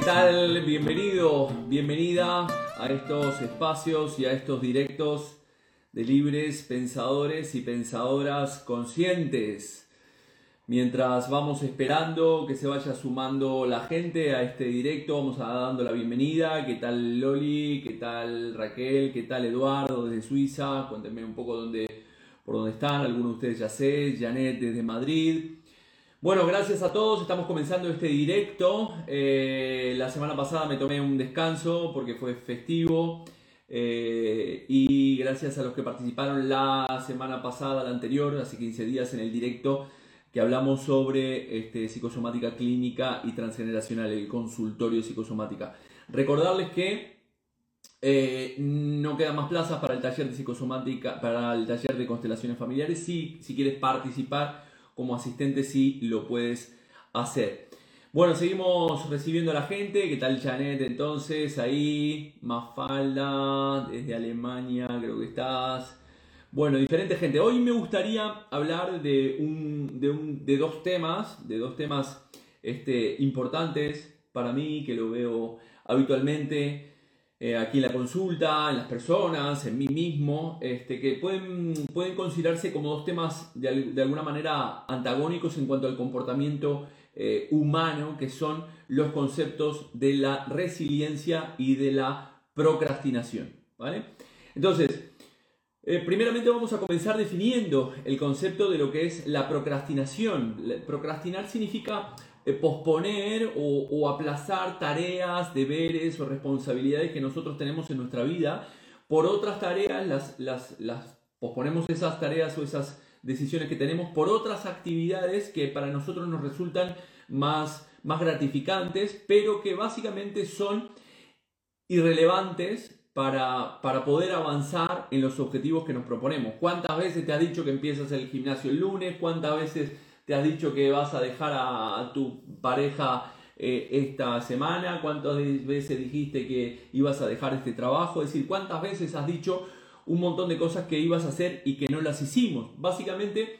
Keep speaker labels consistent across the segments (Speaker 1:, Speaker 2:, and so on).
Speaker 1: ¿qué tal? Bienvenido, bienvenida a estos espacios y a estos directos de libres pensadores y pensadoras conscientes. Mientras vamos esperando que se vaya sumando la gente a este directo, vamos a dando la bienvenida. ¿Qué tal Loli? ¿Qué tal Raquel? ¿Qué tal Eduardo desde Suiza? Cuéntenme un poco dónde, por dónde están. Algunos de ustedes ya sé. Janet desde Madrid. Bueno, gracias a todos. Estamos comenzando este directo. Eh, la semana pasada me tomé un descanso porque fue festivo. Eh, y gracias a los que participaron la semana pasada, la anterior, hace 15 días en el directo, que hablamos sobre este, psicosomática clínica y transgeneracional, el consultorio psicosomática. Recordarles que eh, no quedan más plazas para el taller de psicosomática, para el taller de constelaciones familiares. Si, si quieres participar, como asistente sí lo puedes hacer. Bueno, seguimos recibiendo a la gente. ¿Qué tal Janet entonces? Ahí, Mafalda, desde Alemania, creo que estás. Bueno, diferente gente. Hoy me gustaría hablar de, un, de, un, de dos temas, de dos temas este, importantes para mí, que lo veo habitualmente. Eh, aquí en la consulta, en las personas, en mí mismo, este, que pueden, pueden considerarse como dos temas de, de, alguna manera antagónicos en cuanto al comportamiento eh, humano, que son los conceptos de la resiliencia y de la procrastinación. ¿vale? Entonces, eh, primeramente vamos a comenzar definiendo el concepto de lo que es la procrastinación. Procrastinar significa eh, posponer o, aplazar tareas, deberes o responsabilidades que nosotros tenemos en nuestra vida por otras tareas, las, las, las posponemos esas tareas o esas decisiones que tenemos por otras actividades que para nosotros nos resultan más, más gratificantes, pero que básicamente son irrelevantes para, para, poder avanzar en los objetivos que nos proponemos. ¿Cuántas veces te has dicho que empiezas el gimnasio el lunes? ¿Cuántas veces te has dicho que vas a dejar a, tu pareja eh, esta semana, cuántas veces dijiste que ibas a dejar este trabajo, es decir, cuántas veces has dicho un montón de cosas que ibas a hacer y que no las hicimos. Básicamente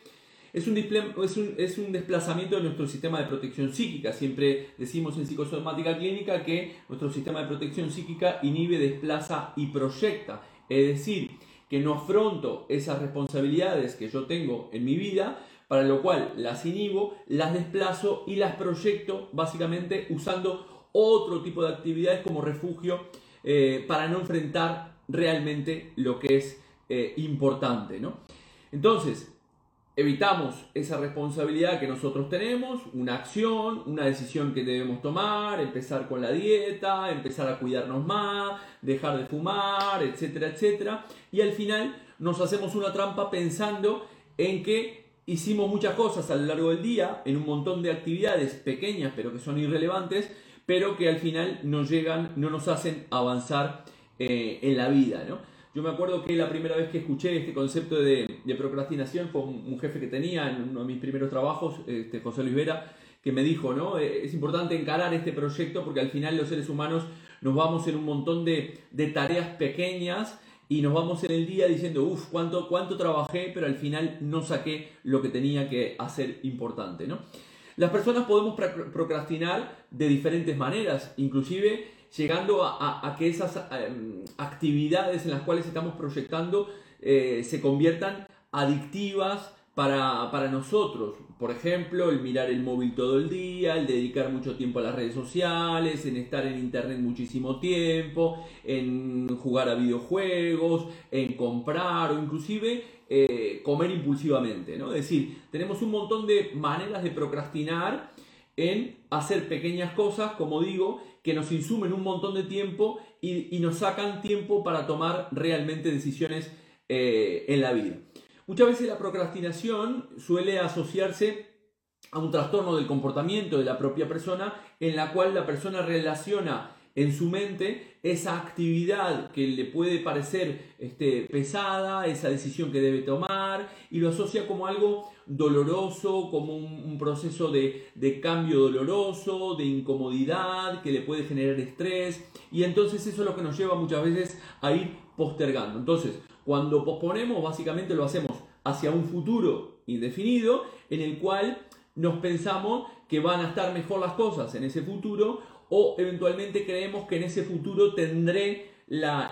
Speaker 1: es un, es un, es un desplazamiento de nuestro sistema de protección psíquica. Siempre decimos en psicosomática clínica que nuestro sistema de protección psíquica inhibe, desplaza y proyecta. Es decir, que no afronto esas responsabilidades que yo tengo en mi vida, para lo cual las inhibo, las desplazo y las proyecto básicamente usando otro tipo de actividades como refugio eh, para no enfrentar realmente lo que es eh, importante. ¿no? Entonces, evitamos esa responsabilidad que nosotros tenemos, una acción, una decisión que debemos tomar, empezar con la dieta, empezar a cuidarnos más, dejar de fumar, etcétera, etcétera. Y al final nos hacemos una trampa pensando en que hicimos muchas cosas a lo largo del día, en un montón de actividades pequeñas, pero que son irrelevantes, pero que al final nos llegan, no nos hacen avanzar eh, en la vida, ¿no? Yo me acuerdo que la primera vez que escuché este concepto de, procrastinación fue un, jefe que tenía en uno de mis primeros trabajos, este, José Luis Vera, que me dijo, ¿no? Eh, es importante encarar este proyecto porque al final los seres humanos nos vamos en un montón de tareas pequeñas y nos vamos en el día diciendo, uff, cuánto, cuánto trabajé, pero al final no saqué lo que tenía que hacer importante, ¿no? Las personas podemos procrastinar de diferentes maneras, inclusive llegando a, que esas em, actividades en las cuales estamos proyectando eh, se conviertan adictivas para, para, nosotros. Por ejemplo, el mirar el móvil todo el día, el dedicar mucho tiempo a las redes sociales, en estar en internet muchísimo tiempo, en jugar a videojuegos, en comprar o inclusive eh, comer impulsivamente. ¿no? Es decir, tenemos un montón de maneras de procrastinar en hacer pequeñas cosas, como digo, que nos insumen un montón de tiempo y, nos sacan tiempo para tomar realmente decisiones eh, en la vida. Muchas veces la procrastinación suele asociarse a un trastorno del comportamiento de la propia persona en la cual la persona relaciona en su mente esa actividad que le puede parecer este, pesada, esa decisión que debe tomar y lo asocia como algo doloroso, como un, proceso de, de, cambio doloroso, de incomodidad que le puede generar estrés y entonces eso es lo que nos lleva muchas veces a ir postergando. Entonces, cuando posponemos, básicamente lo hacemos hacia un futuro indefinido en el cual nos pensamos que van a estar mejor las cosas en ese futuro o eventualmente creemos que en ese futuro tendré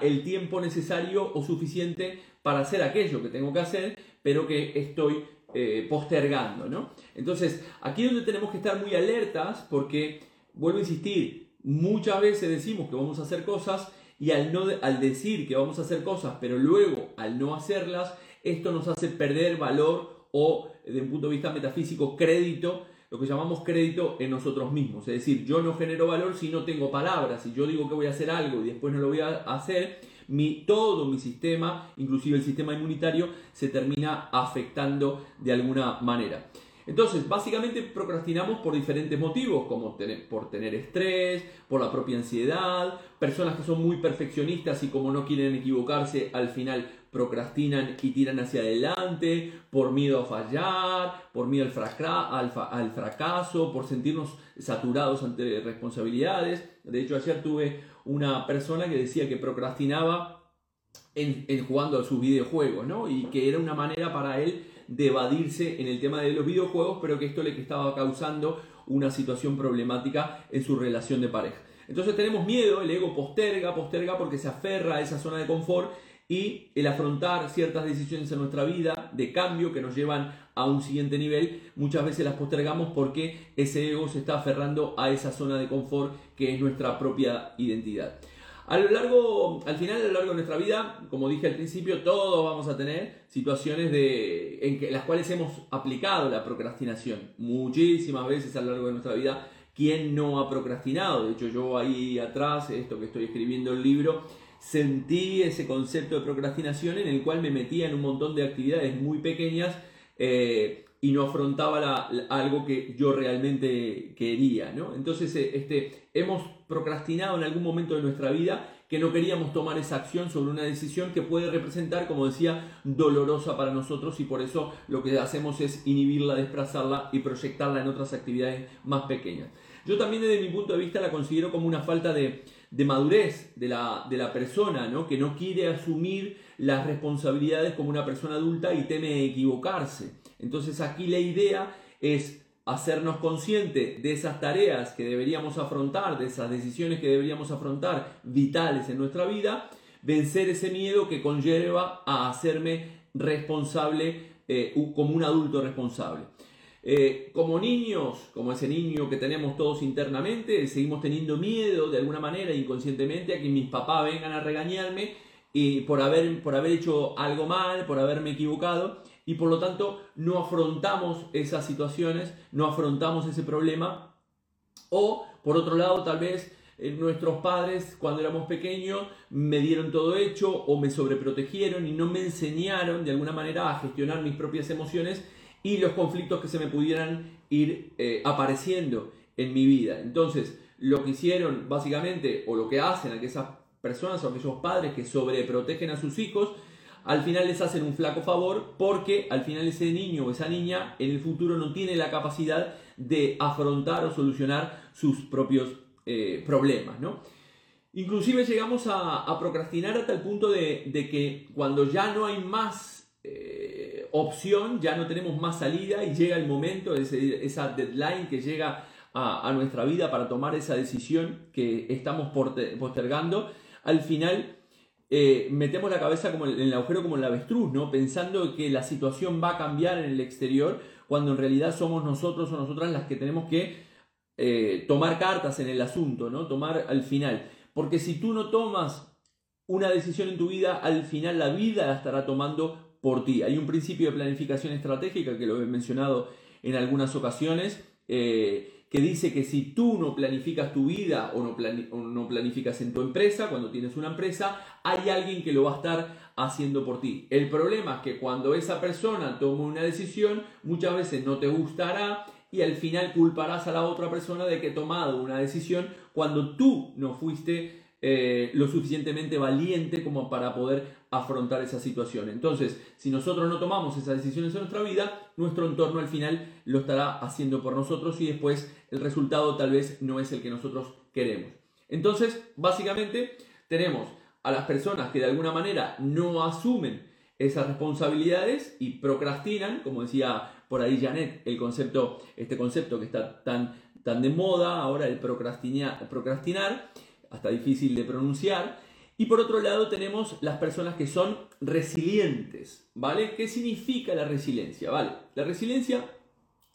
Speaker 1: el tiempo necesario o suficiente para hacer aquello que tengo que hacer, pero que estoy eh, postergando, ¿no? Entonces, aquí es donde tenemos que estar muy alertas porque, vuelvo a insistir, muchas veces decimos que vamos a hacer cosas y al, no, al decir que vamos a hacer cosas, pero luego al no hacerlas, esto nos hace perder valor o, desde un punto de vista metafísico, crédito, lo que llamamos crédito en nosotros mismos. Es decir, yo no genero valor si no tengo palabras. Si yo digo que voy a hacer algo y después no lo voy a hacer, mi, todo mi sistema, inclusive el sistema inmunitario, se termina afectando de alguna manera. Entonces, básicamente procrastinamos por diferentes motivos, como por tener estrés, por la propia ansiedad, personas que son muy perfeccionistas y como no quieren equivocarse, al final procrastinan y tiran hacia adelante, por miedo a fallar, por miedo al, al fracaso, por sentirnos saturados ante responsabilidades. De hecho, ayer tuve una persona que decía que procrastinaba en, jugando a sus videojuegos, ¿no? Y que era una manera para él de evadirse en el tema de los videojuegos, pero que esto le estaba causando una situación problemática en su relación de pareja. Entonces tenemos miedo, el ego posterga, posterga porque se aferra a esa zona de confort y el afrontar ciertas decisiones en nuestra vida de cambio que nos llevan a un siguiente nivel, muchas veces las postergamos porque ese ego se está aferrando a esa zona de confort que es nuestra propia identidad. A lo largo, al final, a lo largo de nuestra vida, como dije al principio, todos vamos a tener situaciones de, en las cuales hemos aplicado la procrastinación. Muchísimas veces a lo largo de nuestra vida, ¿quién no ha procrastinado? De hecho, yo ahí atrás, esto que estoy escribiendo el libro, sentí ese concepto de procrastinación en el cual me metía en un montón de actividades muy pequeñas eh, y no afrontaba algo que yo realmente quería. ¿no? Entonces eh, este, hemos procrastinado en algún momento de nuestra vida que no queríamos tomar esa acción sobre una decisión que puede representar, como decía, dolorosa para nosotros y por eso lo que hacemos es inhibirla, desplazarla y proyectarla en otras actividades más pequeñas. Yo también desde mi punto de vista la considero como una falta de, madurez de la, de la persona, ¿no? que no quiere asumir las responsabilidades como una persona adulta y teme equivocarse. Entonces aquí la idea es hacernos conscientes de esas tareas que deberíamos afrontar, de esas decisiones que deberíamos afrontar vitales en nuestra vida, vencer ese miedo que conlleva a hacerme responsable eh, como un adulto responsable. Eh, como niños, como ese niño que tenemos todos internamente, seguimos teniendo miedo de alguna manera inconscientemente a que mis papás vengan a regañarme y por haber, por haber hecho algo mal, por haberme equivocado y por lo tanto no afrontamos esas situaciones, no afrontamos ese problema o por otro lado tal vez eh, nuestros padres cuando éramos pequeños me dieron todo hecho o me sobreprotegieron y no me enseñaron de alguna manera a gestionar mis propias emociones y los conflictos que se me pudieran ir eh, apareciendo en mi vida. Entonces, lo que hicieron básicamente, o lo que hacen aquellas personas o aquellos padres que sobreprotegen a sus hijos, al final les hacen un flaco favor porque al final ese niño o esa niña en el futuro no tiene la capacidad de afrontar o solucionar sus propios eh, problemas, ¿no? Inclusive llegamos a, procrastinar hasta el punto de, que cuando ya no hay más eh, opción, ya no tenemos más salida y llega el momento, esa deadline que llega a, nuestra vida para tomar esa decisión que estamos postergando, al final eh, metemos la cabeza como en el agujero como el avestruz, ¿no? pensando que la situación va a cambiar en el exterior, cuando en realidad somos nosotros o nosotras las que tenemos que eh, tomar cartas en el asunto, ¿no? tomar al final. Porque si tú no tomas una decisión en tu vida, al final la vida la estará tomando por ti. Hay un principio de planificación estratégica que lo he mencionado en algunas ocasiones, eh, que dice que si tú no planificas tu vida o no, no planificas en tu empresa, cuando tienes una empresa, hay alguien que lo va a estar haciendo por ti. El problema es que cuando esa persona toma una decisión, muchas veces no te gustará y al final culparás a la otra persona de que ha tomado una decisión cuando tú no fuiste eh, lo suficientemente valiente como para poder afrontar esa situación. Entonces, si nosotros no tomamos esas decisiones en nuestra vida, nuestro entorno al final lo estará haciendo por nosotros y después el resultado tal vez no es el que nosotros queremos. Entonces, básicamente, tenemos a las personas que de alguna manera no asumen esas responsabilidades y procrastinan, como decía por ahí Janet, el concepto, este concepto que está tan tan de moda ahora el procrastinar, hasta difícil de pronunciar. Y por otro lado tenemos las personas que son resilientes, ¿vale? ¿Qué significa la resiliencia? ¿Vale? La resiliencia,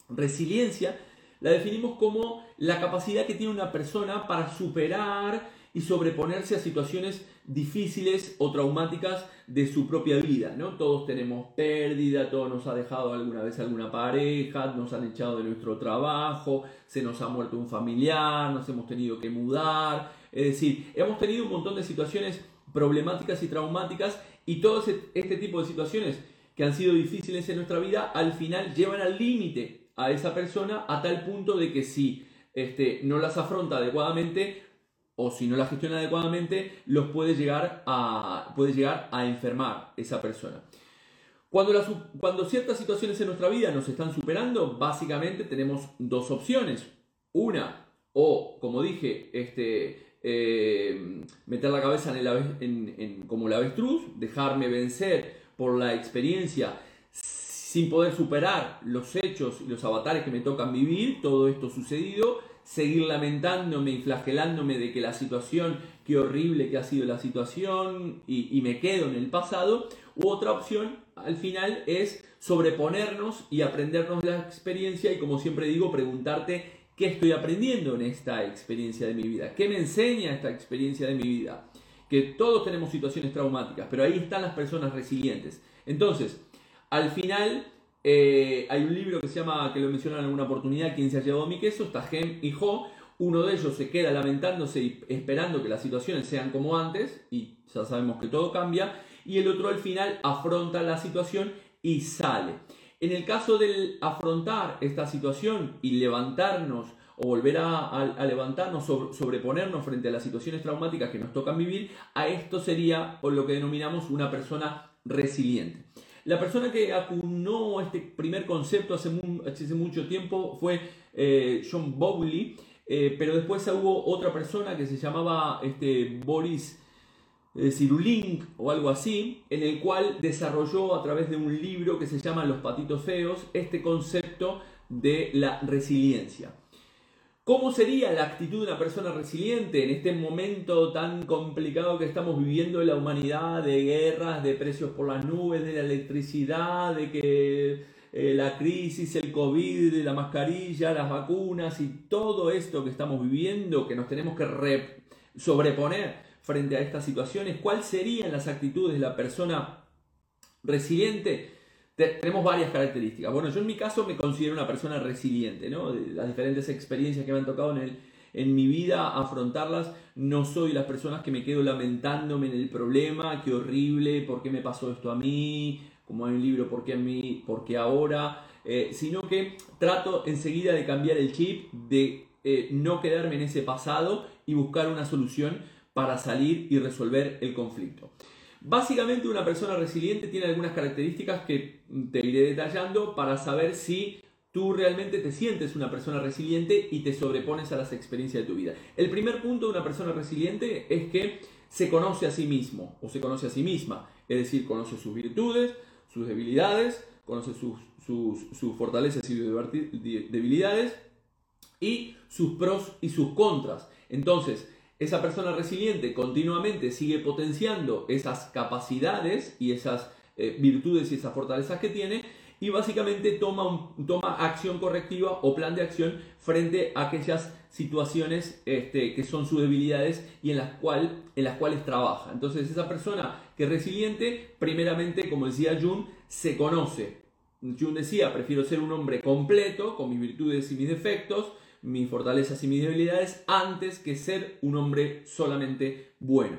Speaker 1: resiliencia la definimos como la capacidad que tiene una persona para superar y sobreponerse a situaciones difíciles o traumáticas de su propia vida, ¿no? Todos tenemos pérdida, todos nos ha dejado alguna vez alguna pareja, nos han echado de nuestro trabajo, se nos ha muerto un familiar, nos hemos tenido que mudar, es decir, hemos tenido un montón de situaciones problemáticas y traumáticas y todo este tipo de situaciones que han sido difíciles en nuestra vida al final llevan al límite a esa persona a tal punto de que si este, no las afronta adecuadamente o si no la gestiona adecuadamente, los puede llegar a, puede llegar a enfermar esa persona. Cuando, cuando ciertas situaciones en nuestra vida nos están superando, básicamente tenemos dos opciones. Una, o como dije, este, eh, meter la cabeza en el en, como la avestruz, dejarme vencer por la experiencia sin poder superar los hechos y los avatares que me tocan vivir, todo esto sucedido, seguir lamentándome y flagelándome de que la situación, qué horrible que ha sido la situación y, me quedo en el pasado. U otra opción, al final, es sobreponernos y aprendernos la experiencia y como siempre digo, preguntarte qué estoy aprendiendo en esta experiencia de mi vida, qué me enseña esta experiencia de mi vida. Que todos tenemos situaciones traumáticas, pero ahí están las personas resilientes. Entonces, al final eh, hay un libro que se llama, que lo mencionan en alguna oportunidad, ¿Quién se ha llevado mi queso? Está Gem y Jo. Uno de ellos se queda lamentándose y esperando que las situaciones sean como antes, y ya sabemos que todo cambia, y el otro al final afronta la situación y sale. En el caso del afrontar esta situación y levantarnos o volver a, levantarnos, sobreponernos frente a las situaciones traumáticas que nos tocan vivir, a esto sería lo que denominamos una persona resiliente. La persona que acunó este primer concepto hace, mucho tiempo fue eh, John Bowley, eh, pero después hubo otra persona que se llamaba este, Boris eh, Cyrulnik o algo así, en el cual desarrolló a través de un libro que se llama Los patitos feos este concepto de la resiliencia. ¿Cómo sería la actitud de una persona resiliente en este momento tan complicado que estamos viviendo en la humanidad, de guerras, de precios por las nubes, de la electricidad, de que eh, la crisis, el COVID, la mascarilla, las vacunas y todo esto que estamos viviendo, que nos tenemos que sobreponer frente a estas situaciones? ¿Cuáles serían las actitudes de la persona resiliente? tenemos varias características. Bueno, yo en mi caso me considero una persona resiliente, ¿no? Las diferentes experiencias que me han tocado en, el, en mi vida, afrontarlas, no soy las personas que me quedo lamentándome en el problema, qué horrible, por qué me pasó esto a mí, como hay un libro, por qué a mí, por qué ahora, eh, sino que trato enseguida de cambiar el chip, de eh, no quedarme en ese pasado y buscar una solución para salir y resolver el conflicto. Básicamente una persona resiliente tiene algunas características que te iré detallando para saber si tú realmente te sientes una persona resiliente y te sobrepones a las experiencias de tu vida. El primer punto de una persona resiliente es que se conoce a sí mismo o se conoce a sí misma, es decir, conoce sus virtudes, sus debilidades, conoce sus, sus fortalezas y debilidades y sus pros y sus contras. Entonces, esa persona resiliente continuamente sigue potenciando esas capacidades y esas eh, virtudes y esas fortalezas que tiene y básicamente toma, toma acción correctiva o plan de acción frente a aquellas situaciones este, que son sus debilidades y en las, cual, en las cuales trabaja. Entonces esa persona que es resiliente, primeramente, como decía Jung, se conoce. Jung decía, prefiero ser un hombre completo, con mis virtudes y mis defectos, mis fortalezas y mis debilidades antes que ser un hombre solamente bueno.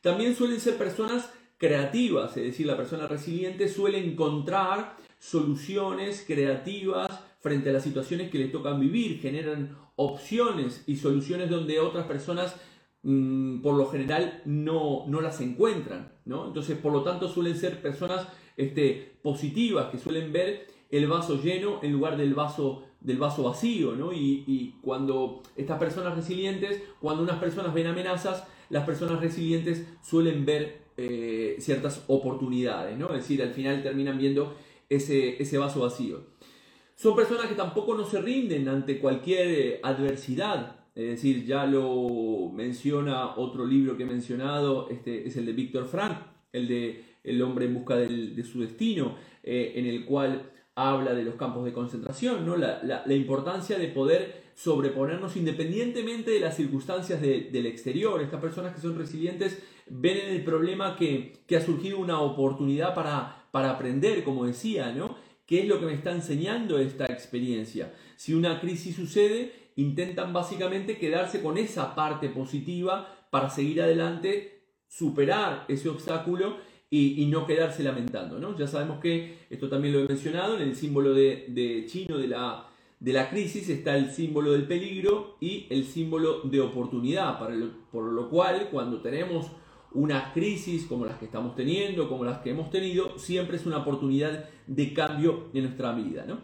Speaker 1: También suelen ser personas creativas, es decir, la persona resiliente suele encontrar soluciones creativas frente a las situaciones que le tocan vivir, generan opciones y soluciones donde otras personas mm, por lo general no, no las encuentran. ¿no? Entonces, por lo tanto, suelen ser personas este, positivas que suelen ver el vaso lleno en lugar del vaso del vaso vacío, ¿no? Y, cuando estas personas resilientes, cuando unas personas ven amenazas, las personas resilientes suelen ver eh, ciertas oportunidades, ¿no? Es decir, al final terminan viendo ese, ese vaso vacío. Son personas que tampoco no se rinden ante cualquier eh, adversidad. Es decir, ya lo menciona otro libro que he mencionado, este es el de Víctor Frank, el de El hombre en busca de su destino, eh, en el cual habla de los campos de concentración, ¿no? la, importancia de poder sobreponernos independientemente de las circunstancias del exterior. Estas personas que son resilientes ven en el problema que, ha surgido una oportunidad para, para aprender, como decía, ¿no? ¿Qué es lo que me está enseñando esta experiencia? Si una crisis sucede, intentan básicamente quedarse con esa parte positiva para seguir adelante, superar ese obstáculo y, no quedarse lamentando. ¿no? Ya sabemos que, esto también lo he mencionado, en el símbolo de, chino de la, de la crisis está el símbolo del peligro y el símbolo de oportunidad, por lo cual cuando tenemos una crisis como las que estamos teniendo, como las que hemos tenido, siempre es una oportunidad de cambio en nuestra vida. ¿no?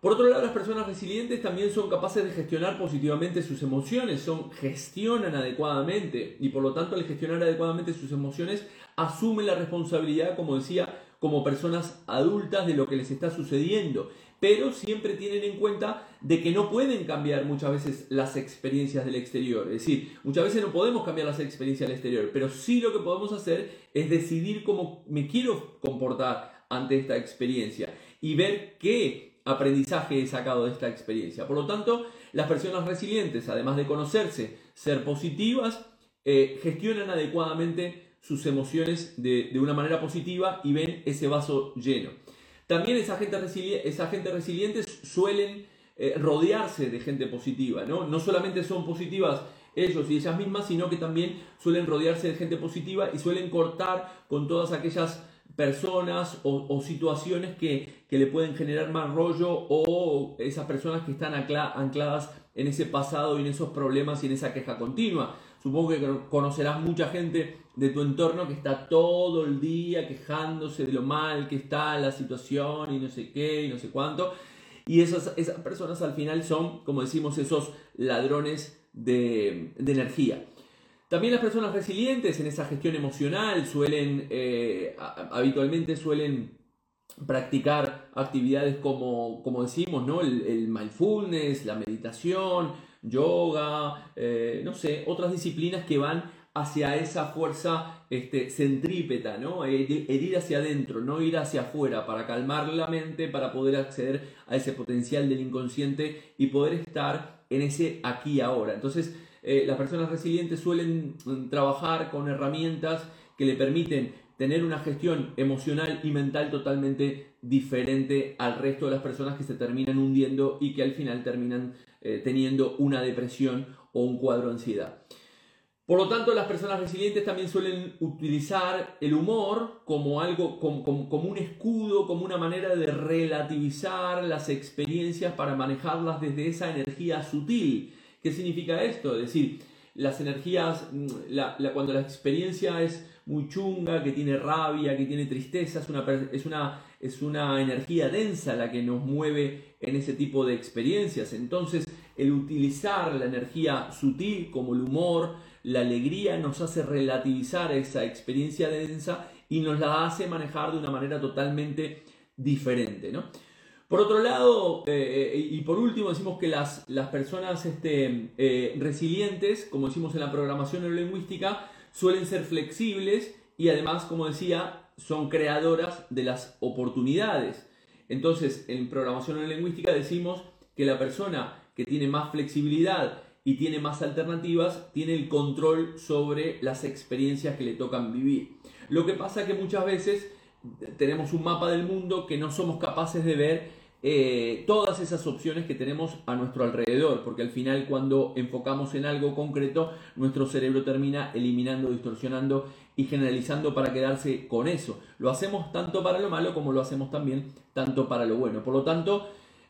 Speaker 1: Por otro lado, las personas resilientes también son capaces de gestionar positivamente sus emociones, son, gestionan adecuadamente y por lo tanto al gestionar adecuadamente sus emociones asumen la responsabilidad, como decía, como personas adultas de lo que les está sucediendo pero siempre tienen en cuenta de que no pueden cambiar muchas veces las experiencias del exterior. Es decir, muchas veces no podemos cambiar las experiencias del exterior, pero sí lo que podemos hacer es decidir cómo me quiero comportar ante esta experiencia y ver qué aprendizaje he sacado de esta experiencia. Por lo tanto, las personas resilientes, además de conocerse, ser positivas, eh, gestionan adecuadamente sus emociones de una manera positiva y ven ese vaso lleno. También esa gente, esa gente resiliente suelen eh, rodearse de gente positiva, ¿no? No solamente son positivas ellos y ellas mismas, sino que también suelen rodearse de gente positiva y suelen cortar con todas aquellas personas o, situaciones que, que, le pueden generar más rollo o esas personas que están ancladas en ese pasado y en esos problemas y en esa queja continua. Supongo que conocerás mucha gente de tu entorno que está todo el día quejándose de lo mal que está la situación y no sé qué y no sé cuánto. Y esas, esas personas al final son, como decimos, esos ladrones de, energía. También las personas resilientes en esa gestión emocional suelen, eh, habitualmente suelen practicar actividades como, como decimos, ¿no? el, el mindfulness, la meditación, yoga, eh, no sé, otras disciplinas que van hacia esa fuerza este, centrípeta, ¿no? ir hacia adentro, no ir hacia afuera, para calmar la mente, para poder acceder a ese potencial del inconsciente y poder estar en ese aquí ahora. Entonces, eh, las personas resilientes suelen mm, trabajar con herramientas que le permiten tener una gestión emocional y mental totalmente diferente al resto de las personas que se terminan hundiendo y que al final terminan eh, teniendo una depresión o un cuadro de ansiedad. Por lo tanto, las personas resilientes también suelen utilizar el humor como algo, como, un escudo, como una manera de relativizar las experiencias para manejarlas desde esa energía sutil. ¿Qué significa esto? Es decir, las energías, mm, cuando la experiencia es muy chunga, que tiene rabia, que tiene tristeza, es una, es una, es una energía densa la que nos mueve en ese tipo de experiencias. Entonces, el utilizar la energía sutil como el humor, la alegría, nos hace relativizar esa experiencia densa y nos la hace manejar de una manera totalmente diferente. ¿no? Por otro lado, eh, eh, y por último, decimos que las, las personas este, eh, resilientes, como decimos en la programación neurolingüística, suelen ser flexibles y además, como decía, son creadoras de las oportunidades. Entonces, en programación neurolingüística decimos que la persona que tiene más flexibilidad y tiene más alternativas, tiene el control sobre las experiencias que le tocan vivir. Lo que pasa es que muchas veces tenemos un mapa del mundo que no somos capaces de ver eh, todas esas opciones que tenemos a nuestro alrededor, porque al final cuando enfocamos en algo concreto, nuestro cerebro termina eliminando, distorsionando y generalizando para quedarse con eso. Lo hacemos tanto para lo malo como lo hacemos también tanto para lo bueno. Por lo tanto,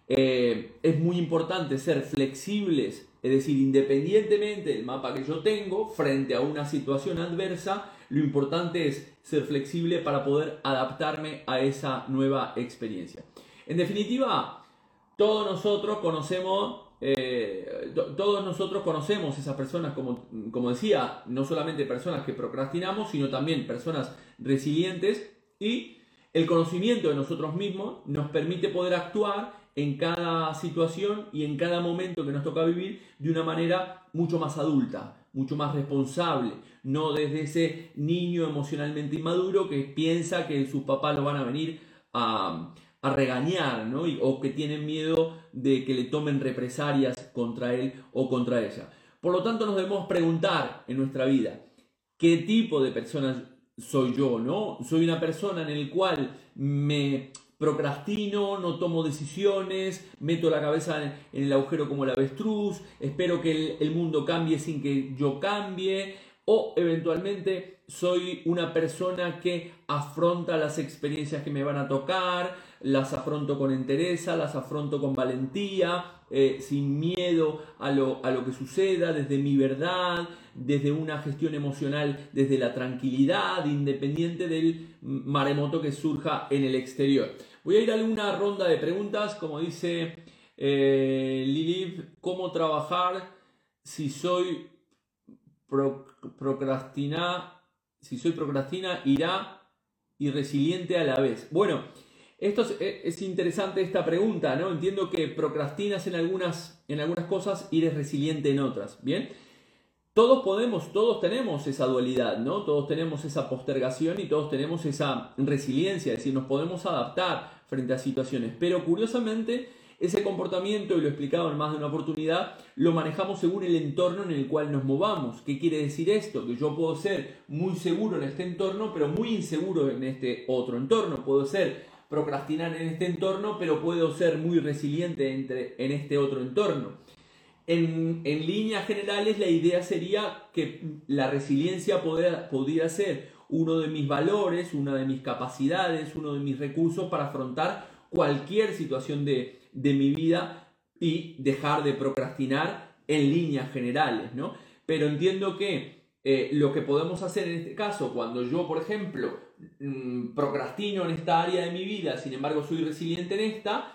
Speaker 1: eh, es muy importante ser flexibles, es decir, independientemente del mapa que yo tengo frente a una situación adversa, lo importante es ser flexible para poder adaptarme a esa nueva experiencia. En definitiva, todos nosotros conocemos, eh, todos nosotros conocemos esas personas, como, como decía, no solamente personas que procrastinamos, sino también personas resilientes y el conocimiento de nosotros mismos nos permite poder actuar en cada situación y en cada momento que nos toca vivir de una manera mucho más adulta, mucho más responsable, no desde ese niño emocionalmente inmaduro que piensa que sus papás lo van a venir a, regañar, ¿no? o que tienen miedo de que le tomen represalias contra él o contra ella. Por lo tanto, nos debemos preguntar en nuestra vida, ¿qué tipo de persona soy yo, no? Soy una persona en el cual me procrastino, no tomo decisiones, meto la cabeza en el agujero como el avestruz, espero que el, mundo cambie sin que yo cambie, o eventualmente soy una persona que afronta las experiencias que me van a tocar, las afronto con entereza, las afronto con valentía, eh, sin miedo a lo, a lo que suceda, desde mi verdad, desde una gestión emocional, desde la tranquilidad, independiente del maremoto que surja en el exterior. Voy a ir a una ronda de preguntas, como dice eh, ¿cómo trabajar si soy procrastina, si soy procrastina, irá y resiliente a la vez? Bueno, esto es, interesante esta pregunta, ¿no? Entiendo que procrastinas en algunas, en algunas cosas y eres resiliente en otras, ¿bien? Todos podemos, todos tenemos esa dualidad, ¿no? Todos tenemos esa postergación y todos tenemos esa resiliencia, es decir, nos podemos adaptar frente a situaciones. Pero curiosamente, ese comportamiento, y lo he explicado en más de una oportunidad, lo manejamos según el entorno en el cual nos movamos. ¿Qué quiere decir esto? Que yo puedo ser muy seguro en este entorno, pero muy inseguro en este otro entorno. Puedo ser procrastinar en este entorno, pero puedo ser muy resiliente entre, en este otro entorno. En, líneas generales, la idea sería que la resiliencia podría ser uno de mis valores, una de mis capacidades, uno de mis recursos para afrontar cualquier situación de, mi vida y dejar de procrastinar en líneas generales, ¿no? Pero entiendo que eh, lo que podemos hacer en este caso, cuando yo, por ejemplo, Mm, procrastino en esta área de mi vida, sin embargo soy resiliente en esta,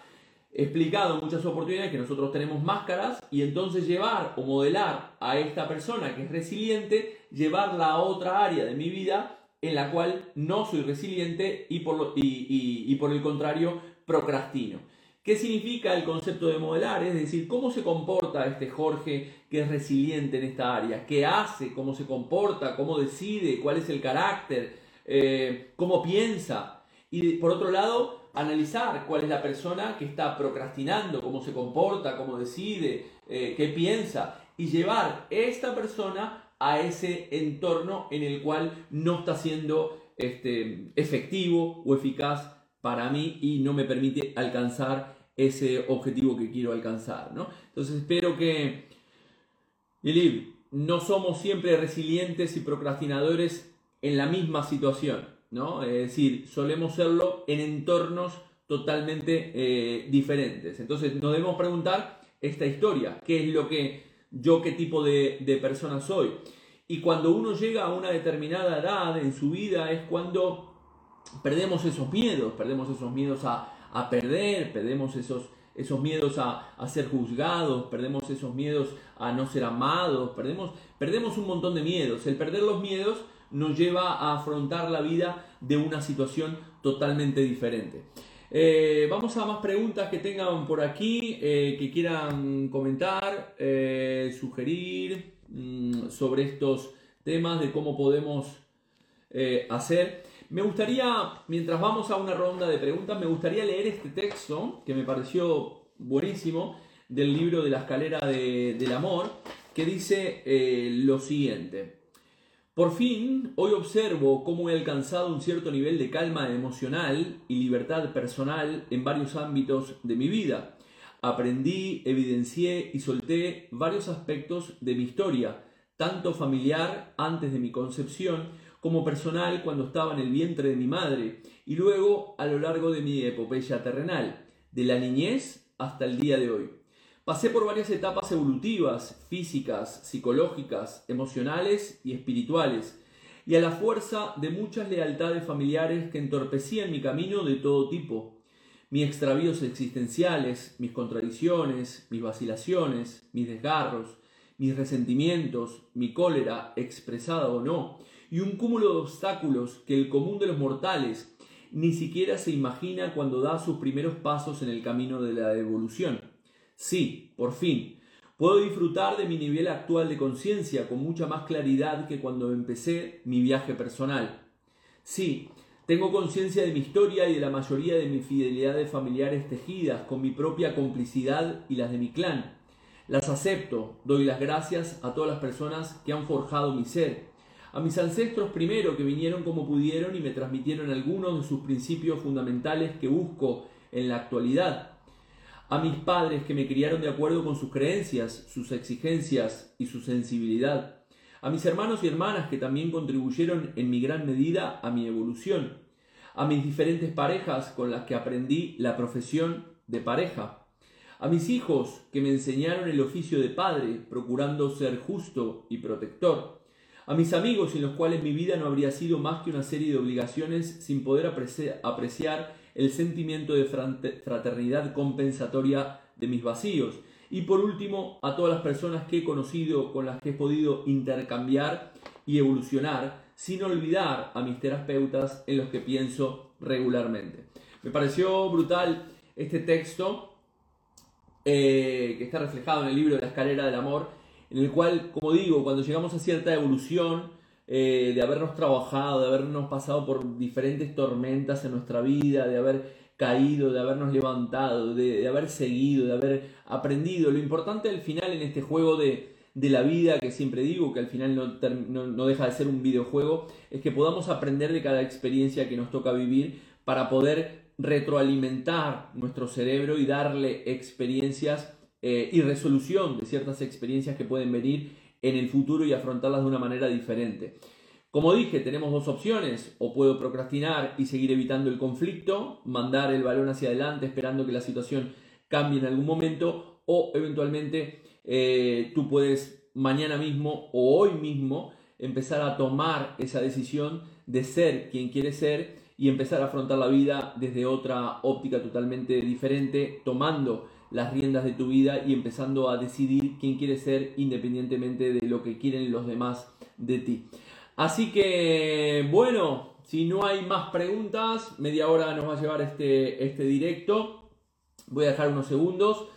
Speaker 1: he explicado en muchas oportunidades que nosotros tenemos máscaras y entonces llevar o modelar a esta persona que es resiliente, llevarla a otra área de mi vida en la cual no soy resiliente y por, y por el contrario procrastino. ¿Qué significa el concepto de modelar? Es decir, cómo se comporta este Jorge que es resiliente en esta área, qué hace, cómo se comporta, cómo decide, cuál es el carácter, eh, cómo piensa. Y por otro lado, analizar cuál es la persona que está procrastinando, cómo se comporta, cómo decide, eh, qué piensa. Y llevar esta persona a ese entorno en el cual no está siendo este, efectivo o eficaz para mí y no me permite alcanzar ese objetivo que quiero alcanzar. ¿no? Entonces espero que, Lilib, no somos siempre resilientes y procrastinadores en la misma situación, ¿no? Es decir, solemos serlo en entornos totalmente eh, diferentes. Entonces nos debemos preguntar esta historia, qué es lo que yo, qué tipo de, persona soy. Y cuando uno llega a una determinada edad en su vida es cuando perdemos esos miedos, perdemos esos miedos a, a perder, perdemos esos, esos miedos a, a, ser juzgados, perdemos esos miedos a no ser amados, perdemos, perdemos un montón de miedos. El perder los miedos nos lleva a afrontar la vida de una situación totalmente diferente. Eh, vamos a más preguntas que tengan por aquí, eh, que quieran comentar, eh, sugerir mm, sobre estos temas de cómo podemos hacer. Me gustaría, mientras vamos a una ronda de preguntas, me gustaría leer este texto que me pareció buenísimo del libro de la escalera del amor, que dice lo siguiente. Por fin, hoy observo cómo he alcanzado un cierto nivel de calma emocional y libertad personal en varios ámbitos de mi vida. Aprendí, evidencié y solté varios aspectos de mi historia, tanto familiar antes de mi concepción como personal cuando estaba en el vientre de mi madre y luego a lo largo de mi epopeya terrenal, de la niñez hasta el día de hoy. Pasé por varias etapas evolutivas, físicas, psicológicas, emocionales y espirituales, y a la fuerza de muchas lealtades familiares que entorpecían mi camino de todo tipo, mis extravíos existenciales, mis contradicciones, mis vacilaciones, mis desgarros, mis resentimientos, mi cólera, expresada o no, y un cúmulo de obstáculos que el común de los mortales ni siquiera se imagina cuando da sus primeros pasos en el camino de la evolución. Sí, por fin, puedo disfrutar de mi nivel actual de conciencia con mucha más claridad que cuando empecé mi viaje personal. Sí, tengo conciencia de mi historia y de la mayoría de mis fidelidades familiares tejidas con mi propia complicidad y las de mi clan. Las acepto, doy las gracias a todas las personas que han forjado mi ser, a mis ancestros primero que vinieron como pudieron y me transmitieron algunos de sus principios fundamentales que busco en la actualidad, a mis padres que me criaron de acuerdo con sus creencias, sus exigencias y su sensibilidad, a mis hermanos y hermanas que también contribuyeron en mi gran medida a mi evolución, a mis diferentes parejas con las que aprendí la profesión de pareja, a mis hijos que me enseñaron el oficio de padre, procurando ser justo y protector, a mis amigos sin los cuales mi vida no habría sido más que una serie de obligaciones sin poder apreciar el sentimiento de fraternidad compensatoria de mis vacíos. Y por último, a todas las personas que he conocido, con las que he podido intercambiar y evolucionar, sin olvidar a mis terapeutas en los que pienso regularmente. Me pareció brutal este texto eh, que está reflejado en el libro la escalera del amor, en el cual, como digo, cuando llegamos a cierta evolución, eh, de habernos trabajado, de habernos pasado por diferentes tormentas en nuestra vida, de haber caído, de habernos levantado, de, haber seguido, de haber aprendido. Lo importante al final en este juego de, la vida, que siempre digo que al final no, no, deja de ser un videojuego, es que podamos aprender de cada experiencia que nos toca vivir para poder retroalimentar nuestro cerebro y darle experiencias eh, y resolución de ciertas experiencias que pueden venir en el futuro y afrontarlas de una manera diferente. Como dije, tenemos dos opciones, o puedo procrastinar y seguir evitando el conflicto, mandar el balón hacia adelante esperando que la situación cambie en algún momento, o eventualmente eh, tú puedes mañana mismo o hoy mismo empezar a tomar esa decisión de ser quien quieres ser y empezar a afrontar la vida desde otra óptica totalmente diferente, tomando las riendas de tu vida y empezando a decidir quién quieres ser independientemente de lo que quieren los demás de ti. Así que, bueno, si no hay más preguntas, media hora nos va a llevar este, este directo. Voy a dejar unos segundos.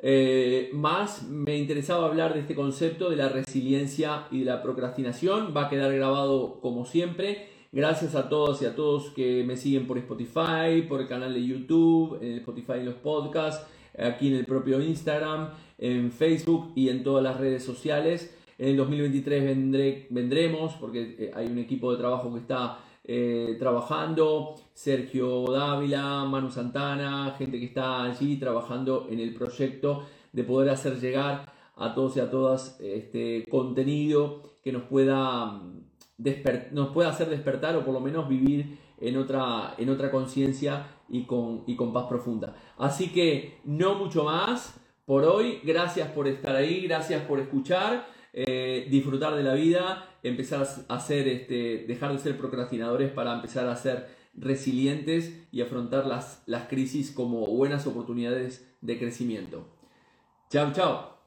Speaker 1: Eh, más me interesaba hablar de este concepto de la resiliencia y de la procrastinación. Va a quedar grabado como siempre. Gracias a todos y a todos que me siguen por Spotify, por el canal de YouTube, en Spotify y los podcasts aquí en el propio Instagram, en Facebook y en todas las redes sociales. En el 2023 vendré, vendremos porque eh, hay un equipo de trabajo que está eh, trabajando, Sergio Dávila, Manu Santana, gente que está allí trabajando en el proyecto de poder hacer llegar a todos y a todas este contenido que nos pueda, nos pueda hacer despertar o por lo menos vivir en otra, en otra conciencia y con, y con paz profunda. Así que no mucho más por hoy. Gracias por estar ahí, gracias por escuchar, eh, disfrutar de la vida, empezar a hacer, este, dejar de ser procrastinadores para empezar a ser resilientes y afrontar las, las crisis como buenas oportunidades de crecimiento. Chao, chao.